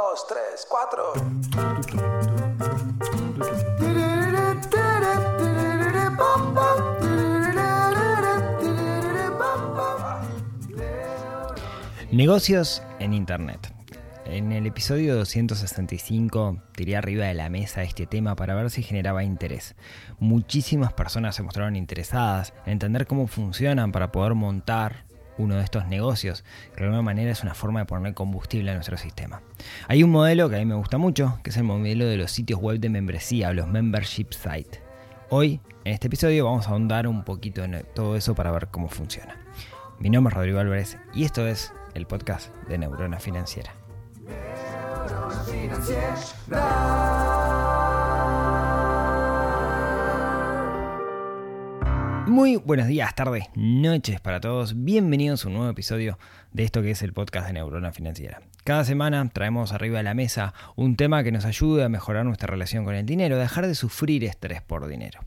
dos, tres, cuatro. Negocios en Internet. En el episodio 265 tiré arriba de la mesa este tema para ver si generaba interés. Muchísimas personas se mostraron interesadas en entender cómo funcionan para poder montar uno de estos negocios, que de alguna manera es una forma de poner combustible a nuestro sistema. Hay un modelo que a mí me gusta mucho, que es el modelo de los sitios web de membresía los membership sites. Hoy, en este episodio, vamos a ahondar un poquito en todo eso para ver cómo funciona. Mi nombre es Rodrigo Álvarez y esto es el podcast de Neurona Financiera. Muy buenos días, tardes, noches para todos. Bienvenidos a un nuevo episodio de esto que es el podcast de Neurona Financiera. Cada semana traemos arriba de la mesa un tema que nos ayude a mejorar nuestra relación con el dinero, dejar de sufrir estrés por dinero.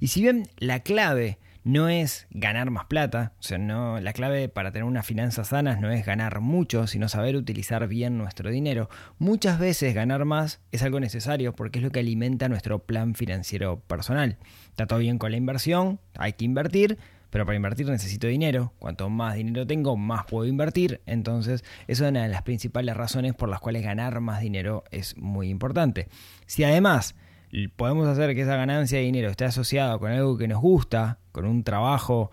Y si bien la clave no es ganar más plata, o sea, no, la clave para tener unas finanzas sanas no es ganar mucho, sino saber utilizar bien nuestro dinero. Muchas veces ganar más es algo necesario porque es lo que alimenta nuestro plan financiero personal. Está todo bien con la inversión, hay que invertir, pero para invertir necesito dinero. Cuanto más dinero tengo, más puedo invertir. Entonces, eso es una de las principales razones por las cuales ganar más dinero es muy importante. Si además podemos hacer que esa ganancia de dinero esté asociada con algo que nos gusta, con un trabajo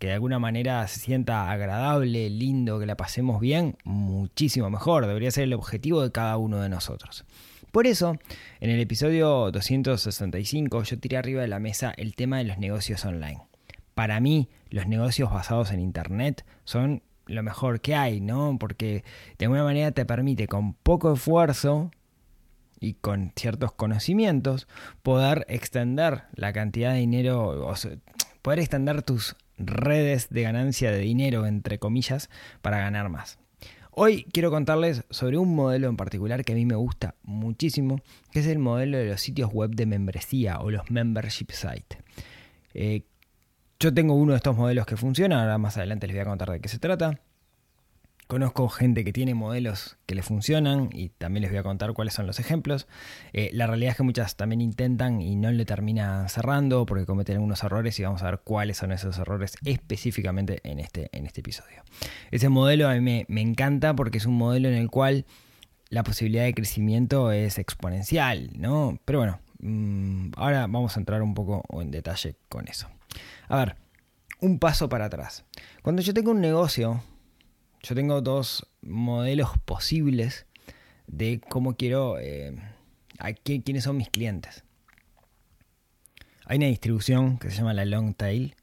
que de alguna manera se sienta agradable, lindo, que la pasemos bien, muchísimo mejor. Debería ser el objetivo de cada uno de nosotros. Por eso, en el episodio 265 yo tiré arriba de la mesa el tema de los negocios online. Para mí, los negocios basados en Internet son lo mejor que hay, ¿no? Porque de alguna manera te permite con poco esfuerzo y con ciertos conocimientos poder extender la cantidad de dinero, o poder extender tus redes de ganancia de dinero, entre comillas, para ganar más. Hoy quiero contarles sobre un modelo en particular que a mí me gusta muchísimo, que es el modelo de los sitios web de membresía o los membership sites. Eh, yo tengo uno de estos modelos que funciona, ahora más adelante les voy a contar de qué se trata. Conozco gente que tiene modelos que le funcionan y también les voy a contar cuáles son los ejemplos. Eh, la realidad es que muchas también intentan y no le terminan cerrando porque cometen algunos errores y vamos a ver cuáles son esos errores específicamente en este, en este episodio. Ese modelo a mí me, encanta porque es un modelo en el cual la posibilidad de crecimiento es exponencial, ¿no? Pero bueno, mmm, ahora vamos a entrar un poco en detalle con eso. A ver, un paso para atrás. Cuando yo tengo un negocio, yo tengo dos modelos posibles de cómo quiero, eh, a quiénes son mis clientes. Hay una distribución que se llama la long tail,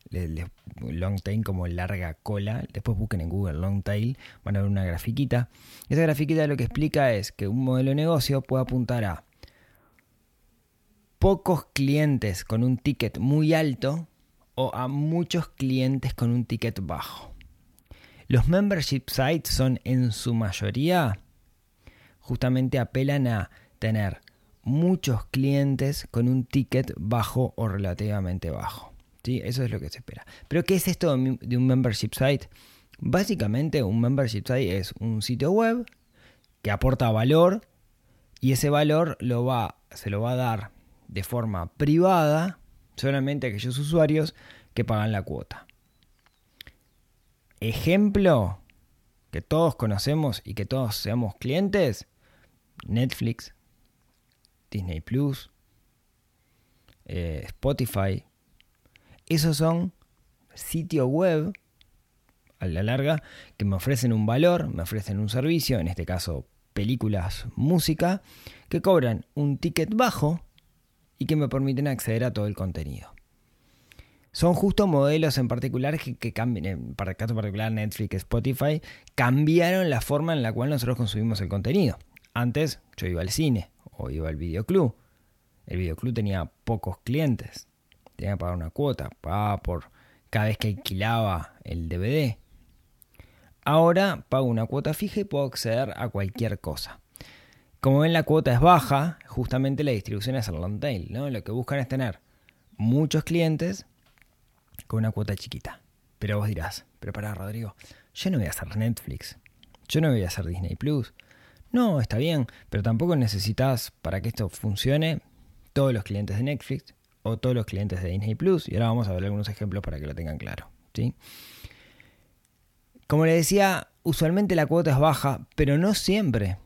long tail como larga cola. Después busquen en Google long tail, van a ver una grafiquita. Esa grafiquita lo que explica es que un modelo de negocio puede apuntar a pocos clientes con un ticket muy alto o a muchos clientes con un ticket bajo. Los membership sites son en su mayoría justamente apelan a tener muchos clientes con un ticket bajo o relativamente bajo. ¿sí? Eso es lo que se espera. Pero ¿qué es esto de un membership site? Básicamente un membership site es un sitio web que aporta valor y ese valor lo va, se lo va a dar de forma privada solamente a aquellos usuarios que pagan la cuota ejemplo que todos conocemos y que todos seamos clientes, Netflix, Disney Plus, eh, Spotify, esos son sitios web a la larga que me ofrecen un valor, me ofrecen un servicio, en este caso películas, música, que cobran un ticket bajo y que me permiten acceder a todo el contenido son justo modelos en particular que, que cambian, para el caso particular Netflix, Spotify, cambiaron la forma en la cual nosotros consumimos el contenido. Antes yo iba al cine o iba al videoclub. El videoclub tenía pocos clientes. Tenía que pagar una cuota, pagaba por cada vez que alquilaba el DVD. Ahora pago una cuota fija y puedo acceder a cualquier cosa. Como ven, la cuota es baja, justamente la distribución es el long tail, ¿no? Lo que buscan es tener muchos clientes con una cuota chiquita. Pero vos dirás, pero pará Rodrigo, yo no voy a hacer Netflix, yo no voy a hacer Disney Plus, No, está bien, pero tampoco necesitas para que esto funcione todos los clientes de Netflix o todos los clientes de Disney Plus. Y ahora vamos a ver algunos ejemplos para que lo tengan claro. ¿sí? Como les decía, usualmente la cuota es baja, pero no siempre.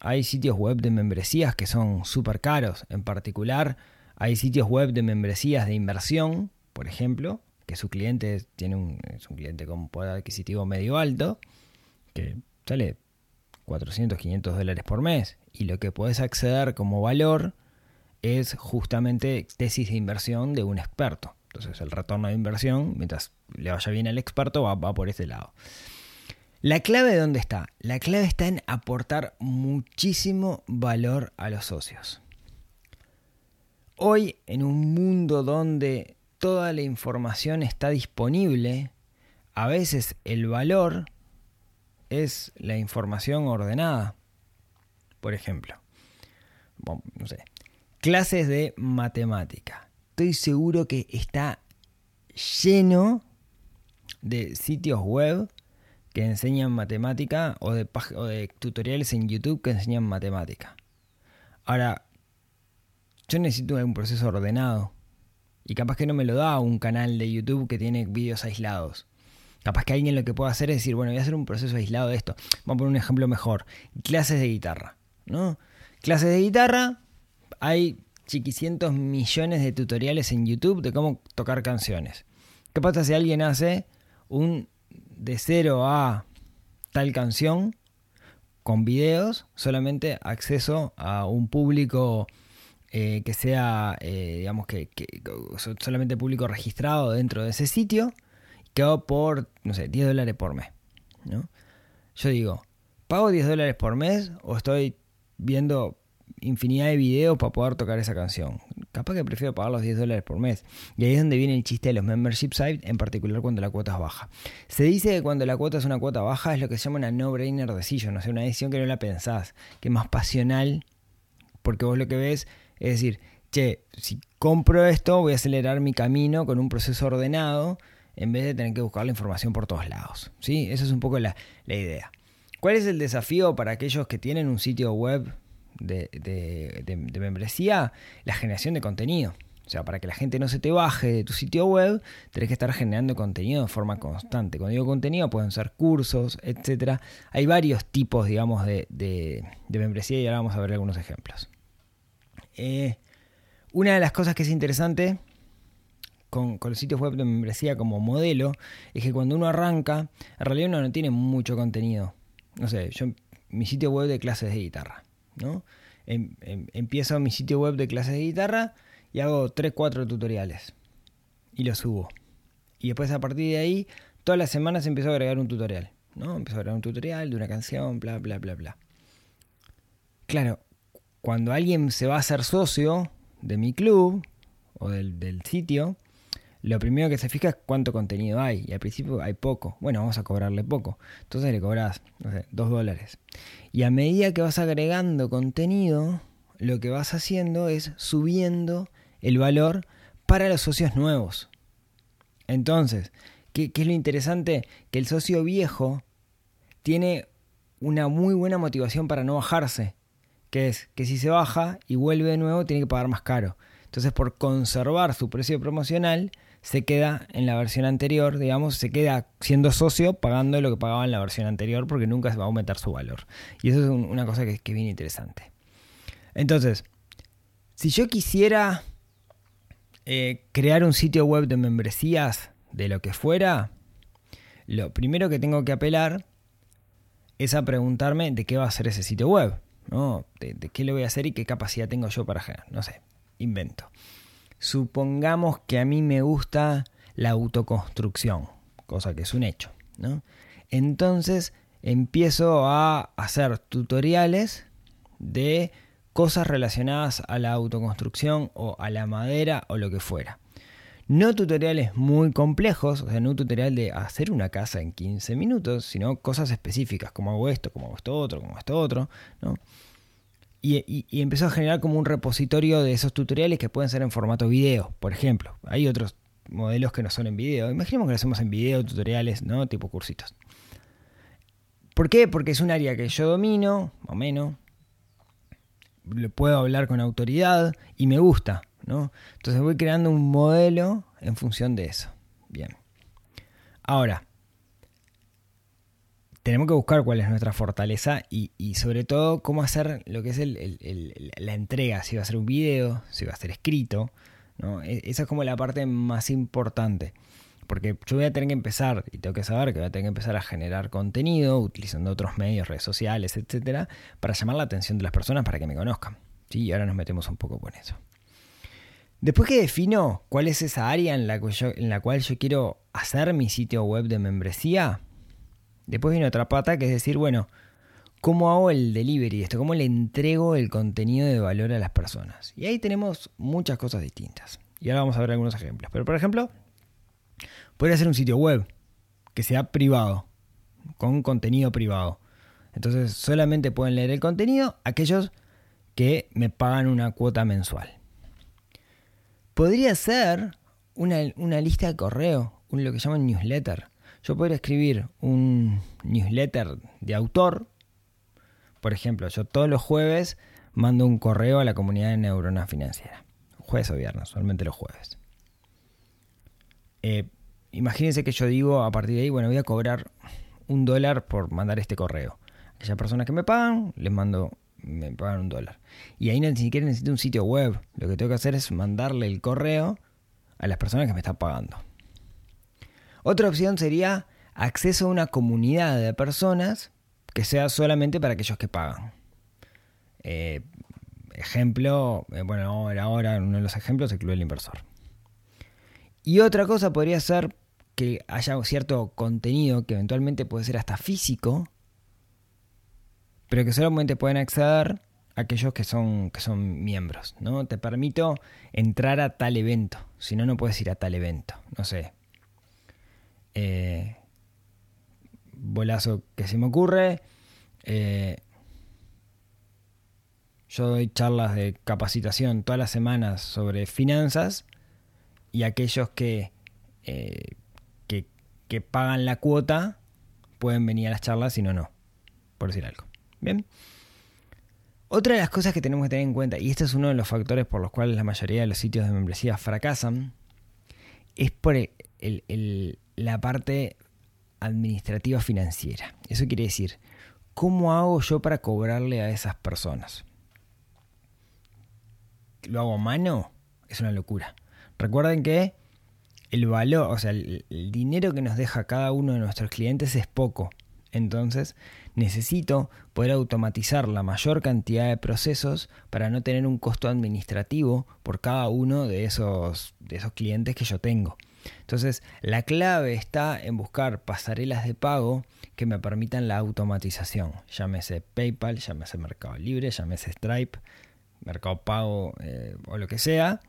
Hay sitios web de membresías que son súper caros. En particular, hay sitios web de membresías de inversión, por ejemplo, su cliente tiene un, es un cliente con poder adquisitivo medio alto, que sale 400, 500 dólares por mes. Y lo que puedes acceder como valor es justamente tesis de inversión de un experto. Entonces el retorno de inversión, mientras le vaya bien al experto, va, va por ese lado. La clave de dónde está? La clave está en aportar muchísimo valor a los socios. Hoy, en un mundo donde toda la información está disponible, a veces el valor es la información ordenada. Por ejemplo, no sé, clases de matemática. Estoy seguro que está lleno de sitios web que enseñan matemática o de, o de tutoriales en YouTube que enseñan matemática. Ahora, yo necesito un proceso ordenado. Y capaz que no me lo da un canal de YouTube que tiene vídeos aislados. Capaz que alguien lo que pueda hacer es decir, bueno, voy a hacer un proceso aislado de esto. Vamos a poner un ejemplo mejor. Clases de guitarra. ¿no? Clases de guitarra, hay chiquicientos millones de tutoriales en YouTube de cómo tocar canciones. ¿Qué pasa si alguien hace un de cero a tal canción con videos, solamente acceso a un público eh, que sea, eh, digamos que, solamente público registrado dentro de ese sitio, que hago por, no sé, 10 dólares por mes. ¿no? Yo digo, ¿pago 10 dólares por mes o estoy viendo infinidad de videos para poder tocar esa canción. Capaz que prefiero pagar los 10 dólares por mes. Y ahí es donde viene el chiste de los membership sites, en particular cuando la cuota es baja. Se dice que cuando la cuota es una cuota baja es lo que se llama una no-brainer decision, o sea, una decisión que no la pensás, que es más pasional, porque vos lo que ves es decir, che, si compro esto voy a acelerar mi camino con un proceso ordenado en vez de tener que buscar la información por todos lados. ¿sí? Esa es un poco la, la idea. ¿Cuál es el desafío para aquellos que tienen un sitio web de, membresía, la generación de contenido. O sea, para que la gente no se te baje de tu sitio web, tenés que estar generando contenido de forma constante. Cuando digo contenido, pueden ser cursos, etcétera. Hay varios tipos, digamos, de, membresía y ahora vamos a ver algunos ejemplos. Eh, una de las cosas que es interesante con, los sitios web de membresía como modelo es que cuando uno arranca, en realidad uno no tiene mucho contenido. No sé, yo mi sitio web de clases de guitarra. ¿no? Em, em, empiezo mi sitio web de clases de guitarra y hago 3, 4 tutoriales y los subo. Y después a partir de ahí, todas las semanas empiezo a agregar un tutorial, ¿no? Empiezo a agregar un tutorial de una canción, bla, bla, bla, bla. Claro, cuando alguien se va a hacer socio de mi club o del, del sitio, lo primero que se fija es cuánto contenido hay. Y al principio hay poco. Bueno, vamos a cobrarle poco. Entonces le cobras, no sé, dos dólares. Y a medida que vas agregando contenido, lo que vas haciendo es subiendo el valor para los socios nuevos. Entonces, ¿qué, qué es lo interesante? Que el socio viejo tiene una muy buena motivación para no bajarse. Que es que si se baja y vuelve de nuevo, tiene que pagar más caro. Entonces, por conservar su precio promocional, se queda en la versión anterior, digamos, se queda siendo socio pagando lo que pagaba en la versión anterior porque nunca se va a aumentar su valor. Y eso es una cosa que, que es bien interesante. Entonces, si yo quisiera eh, crear un sitio web de membresías de lo que fuera, lo primero que tengo que apelar es a preguntarme de qué va a ser ese sitio web, ¿no? De, qué le voy a hacer y qué capacidad tengo yo para generar. No sé, invento. Supongamos que a mí me gusta la autoconstrucción, cosa que es un hecho. ¿no? Entonces empiezo a hacer tutoriales de cosas relacionadas a la autoconstrucción o a la madera o lo que fuera. No tutoriales muy complejos, o sea, no un tutorial de hacer una casa en 15 minutos, sino cosas específicas, como hago esto, como hago esto otro, como esto otro, ¿no? y, empezó a generar como un repositorio de esos tutoriales que pueden ser en formato video, por ejemplo. Hay otros modelos que no son en video. Imaginemos que lo hacemos en video, tutoriales, ¿no? Tipo cursitos. ¿Por qué? Porque es un área que yo domino, o menos, le puedo hablar con autoridad y me gusta, ¿no? Entonces voy creando un modelo en función de eso. Bien. Ahora, tenemos que buscar cuál es nuestra fortaleza y, sobre todo cómo hacer lo que es la entrega, si va a ser un video, si va a ser escrito. ¿no? E, esa es como la parte más importante. Porque yo voy a tener que empezar, y tengo que saber que voy a tener que empezar a generar contenido utilizando otros medios, redes sociales, etcétera, para llamar la atención de las personas para que me conozcan. ¿sí? Y ahora nos metemos un poco con eso. Después que defino cuál es esa área en la, en la cual yo quiero hacer mi sitio web de membresía, después viene otra pata que es decir, bueno, ¿cómo hago el delivery de esto? ¿Cómo le entrego el contenido de valor a las personas? Y ahí tenemos muchas cosas distintas. Y ahora vamos a ver algunos ejemplos. Pero por ejemplo, podría ser un sitio web que sea privado, con contenido privado. Entonces solamente pueden leer el contenido aquellos que me pagan una cuota mensual. Podría ser una, lista de correo, un, lo que llaman newsletter. Yo podría escribir un newsletter de autor. Por ejemplo, yo todos los jueves mando un correo a la comunidad de Neurona Financiera. Jueves o viernes, solamente los jueves. Eh, imagínense que yo digo a partir de ahí, bueno, voy a cobrar un dólar por mandar este correo. Aquellas personas que me pagan, les mando, me pagan un dólar. Y ahí ni siquiera necesito un sitio web. Lo que tengo que hacer es mandarle el correo a las personas que me están pagando. Otra opción sería acceso a una comunidad de personas que sea solamente para aquellos que pagan. Eh, ejemplo, eh, bueno, ahora, ahora uno de los ejemplos es el Club del Inversor. Y otra cosa podría ser que haya cierto contenido que eventualmente puede ser hasta físico, pero que solamente pueden acceder aquellos que son, que son miembros, ¿no? Te permito entrar a tal evento, si no, no puedes ir a tal evento, no sé. Eh, bolazo que se me ocurre. Eh, yo doy charlas de capacitación todas las semanas sobre finanzas y aquellos que, eh, que, que, pagan la cuota pueden venir a las charlas, si no, no, por decir algo. Bien. Otra de las cosas que tenemos que tener en cuenta, y este es uno de los factores por los cuales la mayoría de los sitios de membresía fracasan, es por la parte administrativa financiera. Eso quiere decir, ¿cómo hago yo para cobrarle a esas personas? ¿Lo hago a mano? Es una locura. Recuerden que el valor, o sea, el, dinero que nos deja cada uno de nuestros clientes es poco. Entonces, necesito poder automatizar la mayor cantidad de procesos para no tener un costo administrativo por cada uno de esos, de esos clientes que yo tengo. Entonces, la clave está en buscar pasarelas de pago que me permitan la automatización. Llámese PayPal, llámese Mercado Libre, llámese Stripe, Mercado Pago eh, o lo que sea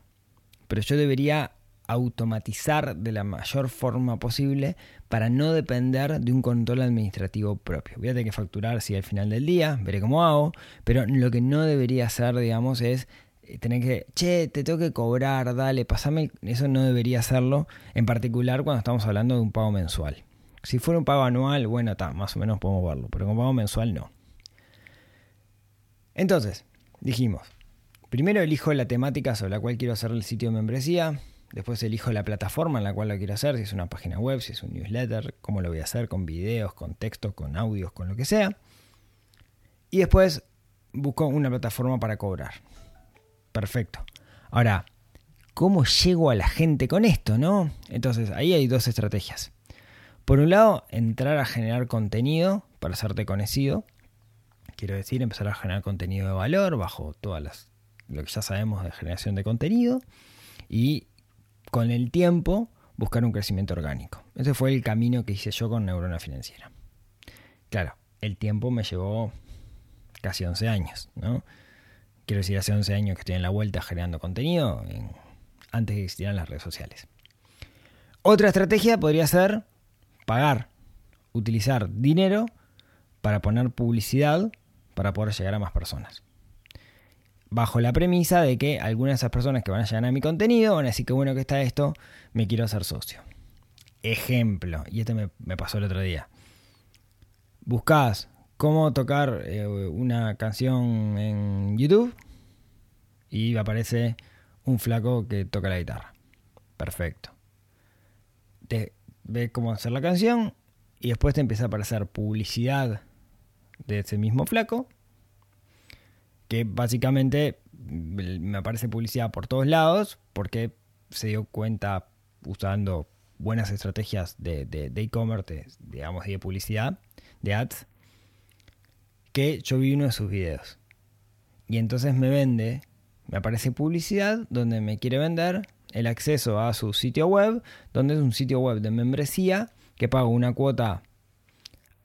pero yo debería automatizar de la mayor forma posible para no depender de un control administrativo propio. Voy a tener que facturar si al final del día, veré cómo hago, pero lo que no debería hacer, digamos, es eh, tener que, che, te tengo que cobrar, dale, pasame, eso no debería hacerlo, en particular cuando estamos hablando de un pago mensual. Si fuera un pago anual, bueno, está, más o menos podemos verlo, pero con pago mensual no. Entonces, dijimos, Primero elijo la temática sobre la cual quiero hacer el sitio de membresía. Después elijo la plataforma en la cual lo quiero hacer, si es una página web, si es un newsletter, cómo lo voy a hacer, con videos, con textos, con audios, con lo que sea. Y después busco una plataforma para cobrar. Perfecto. Ahora, ¿cómo llego a la gente con esto, no? Entonces, ahí hay dos estrategias. Por un lado, entrar a generar contenido para hacerte conocido. Quiero decir, empezar a generar contenido de valor bajo todas las lo que ya sabemos de generación de contenido y con el tiempo buscar un crecimiento orgánico. Ese fue el camino que hice yo con Neurona Financiera. Claro, el tiempo me llevó casi 11 años, ¿no? Quiero decir, hace 11 años que estoy en la vuelta generando contenido antes de que existieran las redes sociales. Otra estrategia podría ser pagar, utilizar dinero para poner publicidad para poder llegar a más personas bajo la premisa de que algunas de esas personas que van a llegar a mi contenido van a decir que bueno que está esto, me quiero hacer socio. Ejemplo, y este me, pasó el otro día. buscas cómo tocar eh, una canción en YouTube y aparece un flaco que toca la guitarra. Perfecto. Te ves cómo hacer la canción y después te empieza a aparecer publicidad de ese mismo flaco que básicamente me aparece publicidad por todos lados porque se dio cuenta usando buenas estrategias de e-commerce, digamos, de publicidad, de ads, que yo vi uno de sus videos. Y entonces me vende, me aparece publicidad donde me quiere vender el acceso a su sitio web, donde es un sitio web de membresía que pago una cuota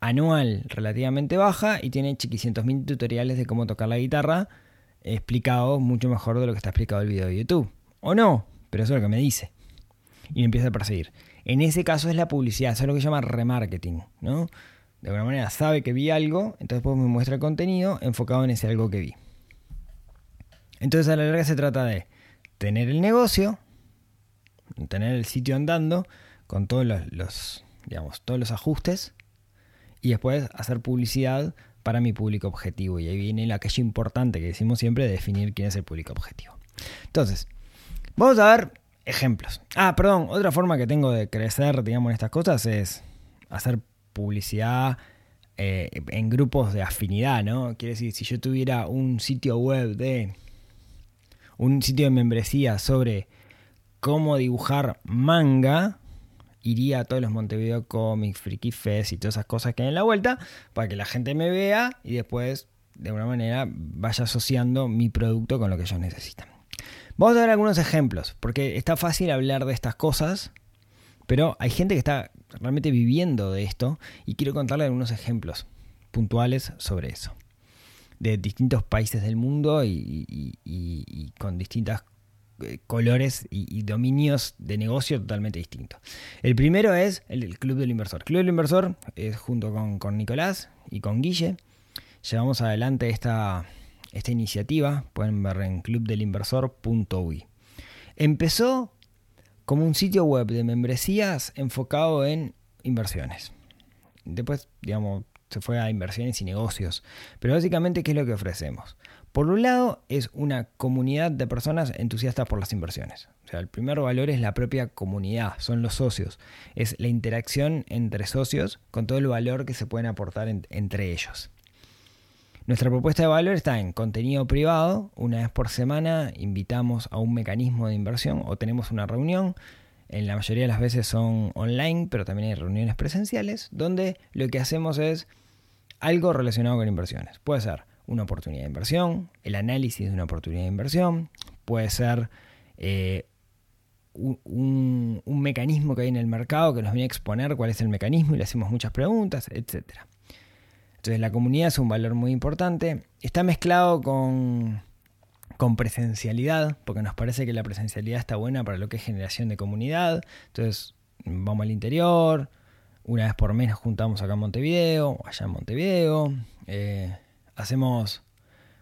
anual relativamente baja y tiene chiquicientos mil tutoriales de cómo tocar la guitarra explicado mucho mejor de lo que está explicado el video de YouTube. O no, pero eso es lo que me dice. Y me empieza a perseguir. En ese caso es la publicidad, eso es lo que se llama remarketing, ¿no? De alguna manera sabe que vi algo, entonces pues me muestra el contenido enfocado en ese algo que vi. Entonces a la larga se trata de tener el negocio, tener el sitio andando con todos los, digamos, todos los ajustes y después hacer publicidad para mi público objetivo. Y ahí viene la calle importante que decimos siempre de definir quién es el público objetivo. Entonces, vamos a ver ejemplos. Ah, perdón, otra forma que tengo de crecer, digamos, en estas cosas es hacer publicidad eh, en grupos de afinidad, ¿no? Quiere decir, si yo tuviera un sitio web de. un sitio de membresía sobre cómo dibujar manga, iría a todos los Montevideo Comics, Freaky Fest y todas esas cosas que hay en la vuelta para que la gente me vea y después de alguna manera vaya asociando mi producto con lo que ellos necesitan. Vamos a ver algunos ejemplos, porque está fácil hablar de estas cosas, pero hay gente que está realmente viviendo de esto y quiero contarle algunos ejemplos puntuales sobre eso. De distintos países del mundo y, con distintos eh, colores y, dominios de negocio totalmente distintos. El primero es el, Club del Inversor. Club del Inversor es junto con, Nicolás y con Guille. Llevamos adelante esta, esta iniciativa. Pueden ver en clubdelinversor.uy. Empezó como un sitio web de membresías enfocado en inversiones. Después, digamos, se fue a inversiones y negocios. Pero básicamente, ¿qué es lo que ofrecemos? Por un lado, es una comunidad de personas entusiastas por las inversiones. O sea, el primer valor es la propia comunidad, son los socios. Es la interacción entre socios con todo el valor que se pueden aportar entre ellos. Nuestra propuesta de valor está en contenido privado. Una vez por semana invitamos a un mecanismo de inversión o tenemos una reunión. En la mayoría de las veces son online, pero también hay reuniones presenciales, donde lo que hacemos es algo relacionado con inversiones. Puede ser una oportunidad de inversión, el análisis de una oportunidad de inversión, puede ser eh, un, mecanismo que hay en el mercado que nos viene a exponer cuál es el mecanismo y le hacemos muchas preguntas, etcétera. Entonces la comunidad es un valor muy importante. Está mezclado con, con presencialidad, porque nos parece que la presencialidad está buena para lo que es generación de comunidad. Entonces vamos al interior, una vez por mes nos juntamos acá en Montevideo, allá en Montevideo. Eh, hacemos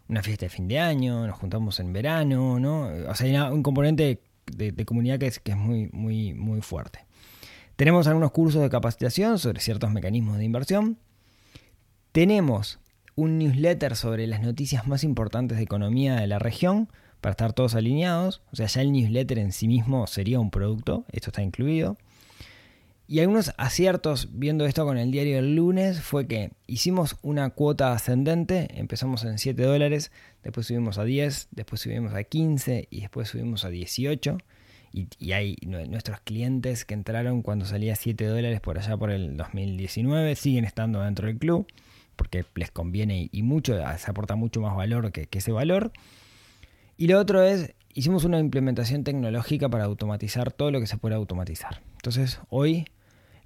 una fiesta de fin de año, nos juntamos en verano, ¿no? O sea, hay un componente de, comunidad que es, que es muy, muy, muy fuerte. Tenemos algunos cursos de capacitación sobre ciertos mecanismos de inversión tenemos un newsletter sobre las noticias más importantes de economía de la región para estar todos alineados. O sea, ya el newsletter en sí mismo sería un producto, esto está incluido. Y algunos aciertos viendo esto con el diario del lunes fue que hicimos una cuota ascendente, empezamos en 7 dólares, después subimos a 10, después subimos a 15 y después subimos a 18. Y, y hay nuestros clientes que entraron cuando salía 7 dólares por allá por el 2019, siguen estando dentro del club porque les conviene y mucho, se aporta mucho más valor que, ese valor. Y lo otro es, hicimos una implementación tecnológica para automatizar todo lo que se puede automatizar. Entonces, hoy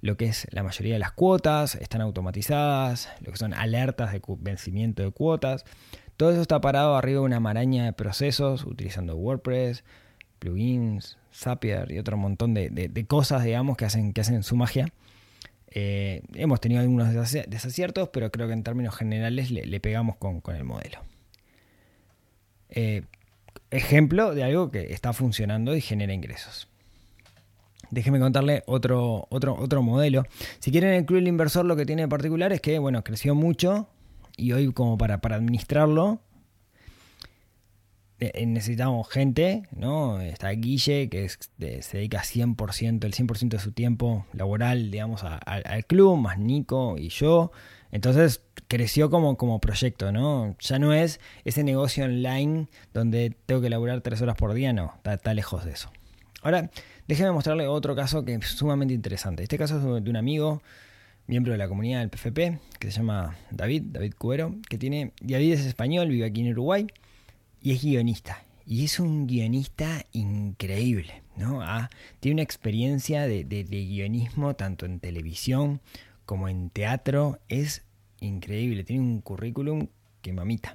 lo que es la mayoría de las cuotas están automatizadas, lo que son alertas de vencimiento de cuotas. Todo eso está parado arriba de una maraña de procesos utilizando WordPress, plugins, Zapier y otro montón de, de cosas, digamos, que hacen, que hacen su magia. Eh, hemos tenido algunos desaciertos, pero creo que en términos generales le, pegamos con, el modelo. Eh, ejemplo de algo que está funcionando y genera ingresos. Déjeme contarle otro, otro, otro modelo. Si quieren el Club del Inversor, lo que tiene de particular es que, bueno, creció mucho y hoy como para, para administrarlo eh, eh, necesitamos gente, ¿no? Está Guille, que se dedica 100%, el 100% de su tiempo laboral, digamos, al club, más Nico y yo. Entonces creció como, como proyecto, ¿no? Ya no es ese negocio online donde tengo que laburar tres horas por día, no, está lejos de eso. Ahora, déjeme mostrarle otro caso que es sumamente interesante. Este caso es de un amigo, miembro de la comunidad del PFP, que se llama David, David Cuero, que tiene, David es español, vive aquí en Uruguay y es guionista. Y es un guionista increíble, ¿no? Ah, tiene una experiencia de, de, guionismo tanto en televisión como en teatro. Es increíble, tiene un currículum que mamita.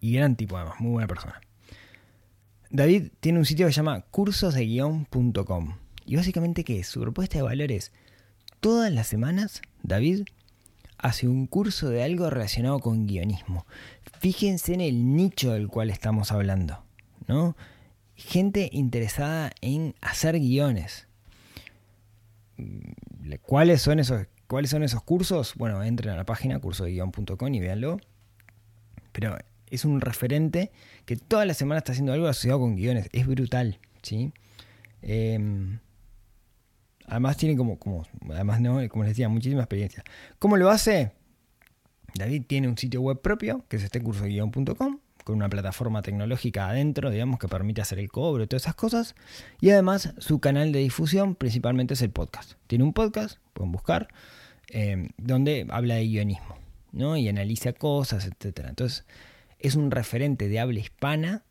Y gran tipo además, muy buena persona. David tiene un sitio que se llama cursosdeguion.com. Y básicamente, ¿qué es? Su propuesta de valores. Todas las semanas, David hace un curso de algo relacionado con guionismo. Fíjense en el nicho del cual estamos hablando, ¿no? Gente interesada en hacer guiones. Mm, ¿Cuáles son esos, cuáles son esos cursos? Bueno, entren a la página cursodeguion.com y véanlo. Pero es un referente que toda la semana está haciendo algo asociado con guiones. Es brutal, ¿sí? Em, además tiene como, como, además como les decía, muchísima experiencia. ¿Cómo lo hace? David tiene un sitio web propio, que es este con una plataforma tecnológica adentro, digamos, que permite hacer el cobro y todas esas cosas. Y además su canal de difusión principalmente es el podcast. Tiene un podcast, pueden buscar, em, donde habla de guionismo, ¿no? Y analiza cosas, etc. Entonces, es un referente de habla hispana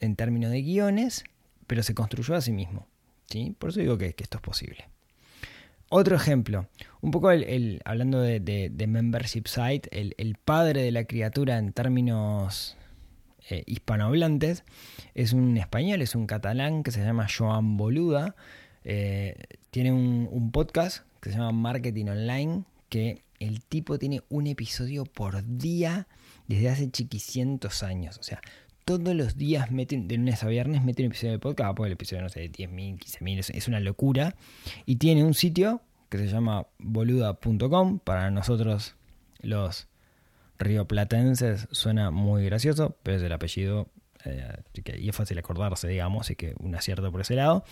en términos de guiones, pero se construyó a sí mismo. ¿sí? Por eso digo que, esto es posible. Otro ejemplo, un poco el, hablando de, membership site, el, padre de la criatura en términos eh, hispanohablantes es un español, es un catalán que se llama Joan Boluda. Eh, tiene un, un, podcast que se llama Marketing Online, que el tipo tiene un episodio por día desde hace chiquicientos años. O sea, todos los días meten, de lunes a viernes, mete un episodio de podcast, pues el episodio, no sé, de 10.000, 15.000, es una locura. Y tiene un sitio que se llama boluda.com, para nosotros los rioplatenses suena muy gracioso, pero es el apellido, eh, y es fácil acordarse, digamos, así que un acierto por ese lado.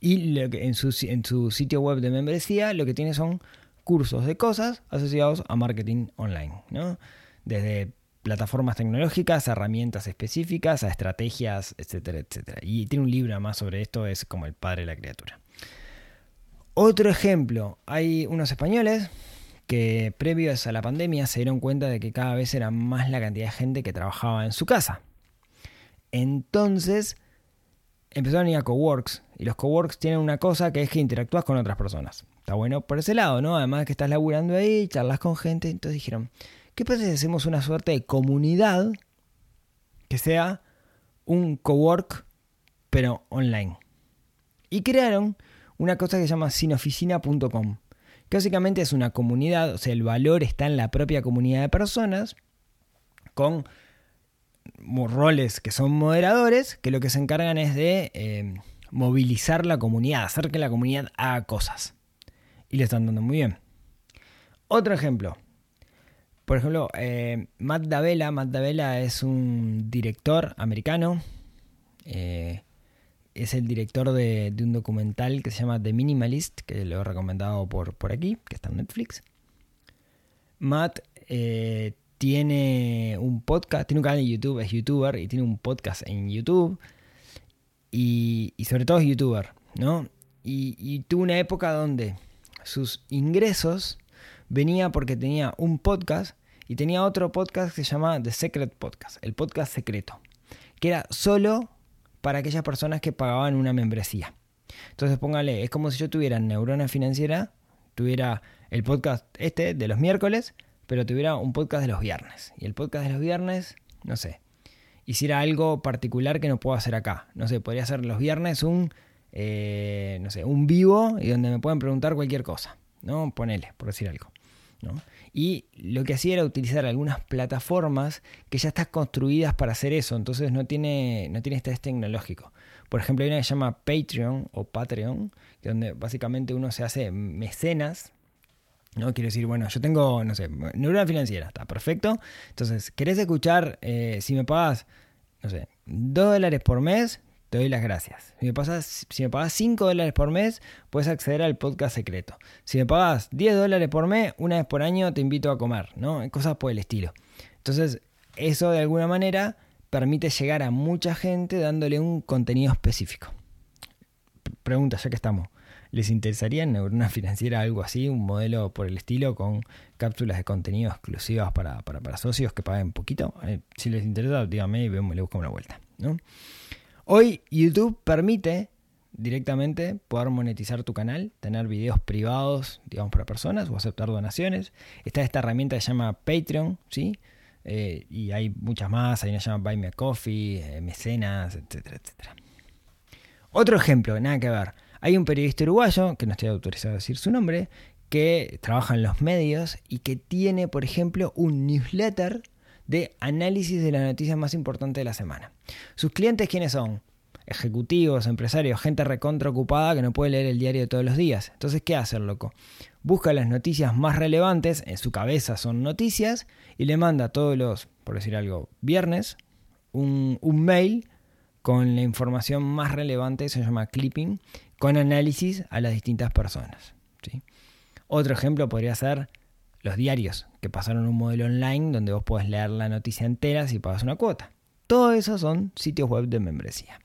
Y en, su, en su sitio web de membresía lo que tiene son cursos de cosas asociados a marketing online, ¿no? Desde plataformas tecnológicas, herramientas específicas, a estrategias, etcétera, etcétera. Y tiene un libro más sobre esto, es como el padre de la criatura. Otro ejemplo, hay unos españoles que previos a la pandemia se dieron cuenta de que cada vez era más la cantidad de gente que trabajaba en su casa. Entonces empezaron a ir a coworks y los coworks tienen una cosa que es que interactúas con otras personas. Está bueno por ese lado, ¿no? Además que estás laburando ahí, charlas con gente, entonces dijeron, ¿Qué pasa si hacemos una suerte de comunidad que sea un cowork, pero online? Y crearon una cosa que se llama sinoficina.com, que básicamente es una comunidad, o sea, el valor está en la propia comunidad de personas, con roles que son moderadores, que lo que se encargan es de eh, movilizar la comunidad, hacer que la comunidad haga cosas. Y le están dando muy bien. Otro ejemplo, por ejemplo, eh, Matt Davella. Matt Davella es un director americano. Eh, es el director de, un documental que se llama The Minimalist, que lo he recomendado por, por aquí, que está en Netflix. Matt eh, tiene un podcast, tiene un canal de YouTube, es youtuber y tiene un podcast en YouTube. Y, sobre todo es youtuber, ¿no? y tuvo una época donde sus ingresos venía porque tenía un podcast y tenía otro podcast que se llama The Secret Podcast, el podcast secreto, que era solo para aquellas personas que pagaban una membresía. Entonces póngale, es como si yo tuviera Neurona Financiera, tuviera el podcast este de los miércoles, pero tuviera un podcast de los viernes. Y el podcast de los viernes, no sé, hiciera algo particular que no puedo hacer acá. No sé, podría ser los viernes un, eh, no sé, un vivo y donde me pueden preguntar cualquier cosa. ¿No? Ponele, por decir algo. Y lo que hacía era utilizar algunas plataformas que ya están construidas para hacer eso, entonces no tiene, no tiene estrés tecnológico. Por ejemplo, hay una que se llama Patreon o Patreon, donde básicamente uno se hace mecenas. ¿no? Quiero decir, bueno, yo tengo, no sé, neurona financiera, está perfecto. Entonces, ¿querés escuchar eh, si me pagas, no sé, 2 dólares por mes? Te doy las gracias. Si me, pasas, pagas 5 dólares por mes, puedes acceder al podcast secreto. Si me pagas 10 dólares por mes, una vez por año te invito a comer, ¿no? Cosas por el estilo. Entonces, eso de alguna manera permite llegar a mucha gente dándole un contenido específico. Pregunta, ya que estamos. ¿Les interesaría en Neurona Financiera algo así? Un modelo por el estilo con cápsulas de contenido exclusivas para, socios que paguen poquito. Eh, si les interesa, díganme y le busco una vuelta. ¿no? Hoy YouTube permite directamente poder monetizar tu canal, tener videos privados, digamos, para personas o aceptar donaciones. Está esta herramienta que se llama Patreon, ¿sí? Eh, y hay muchas más, hay una que se llama Buy Me a Coffee, eh, mecenas, etcétera, etcétera. Otro ejemplo, nada que ver. Hay un periodista uruguayo, que no estoy autorizado a decir su nombre, que trabaja en los medios y que tiene, por ejemplo, un newsletter de análisis de las noticias más importantes de la semana. ¿Sus clientes quiénes son? Ejecutivos, empresarios, gente recontra ocupada que no puede leer el diario todos los días. Entonces, ¿qué hace el loco? Busca las noticias más relevantes, en su cabeza son noticias, y le manda todos los, por decir algo, viernes, un, mail con la información más relevante, se llama clipping, con análisis a las distintas personas. ¿sí? Otro ejemplo podría ser los diarios, que pasaron un modelo online donde vos podés leer la noticia entera si pagas una cuota. Todo eso son sitios web de membresía.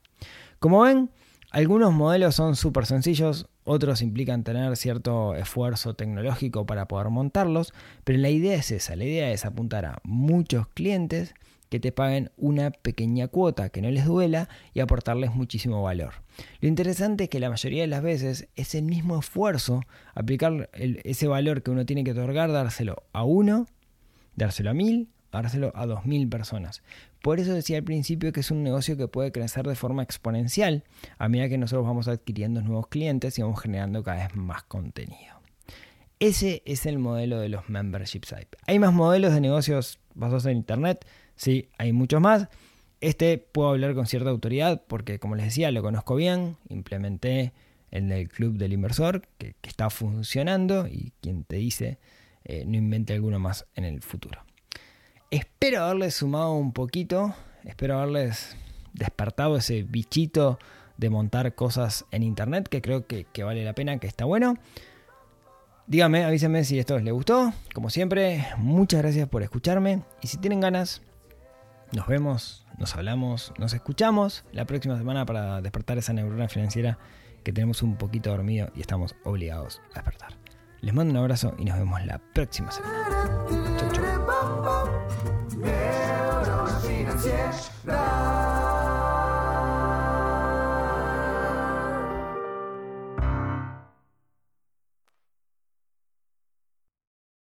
Como ven, algunos modelos son súper sencillos, otros implican tener cierto esfuerzo tecnológico para poder montarlos, pero la idea es esa, la idea es apuntar a muchos clientes que te paguen una pequeña cuota, que no les duela y aportarles muchísimo valor. Lo interesante es que la mayoría de las veces es el mismo esfuerzo aplicar ese valor que uno tiene que otorgar, dárselo a uno, dárselo a mil, dárselo a dos mil personas. Por eso decía al principio que es un negocio que puede crecer de forma exponencial a medida que nosotros vamos adquiriendo nuevos clientes y vamos generando cada vez más contenido. Ese es el modelo de los membership sites. Hay más modelos de negocios basados en Internet, Sí, hay muchos más. Este puedo hablar con cierta autoridad porque, como les decía, lo conozco bien. Implementé el Club del Inversor, que, está funcionando y quien te dice eh, no invente alguno más en el futuro. Espero haberles sumado un poquito, espero haberles despertado ese bichito de montar cosas en internet que creo que, que vale la pena, que está bueno. Díganme, avísenme si esto les gustó. Como siempre, muchas gracias por escucharme y si tienen ganas nos vemos, nos hablamos, nos escuchamos la próxima semana para despertar esa neurona financiera que tenemos un poquito dormido y estamos obligados a despertar. Les mando un abrazo y nos vemos la próxima semana. Chau.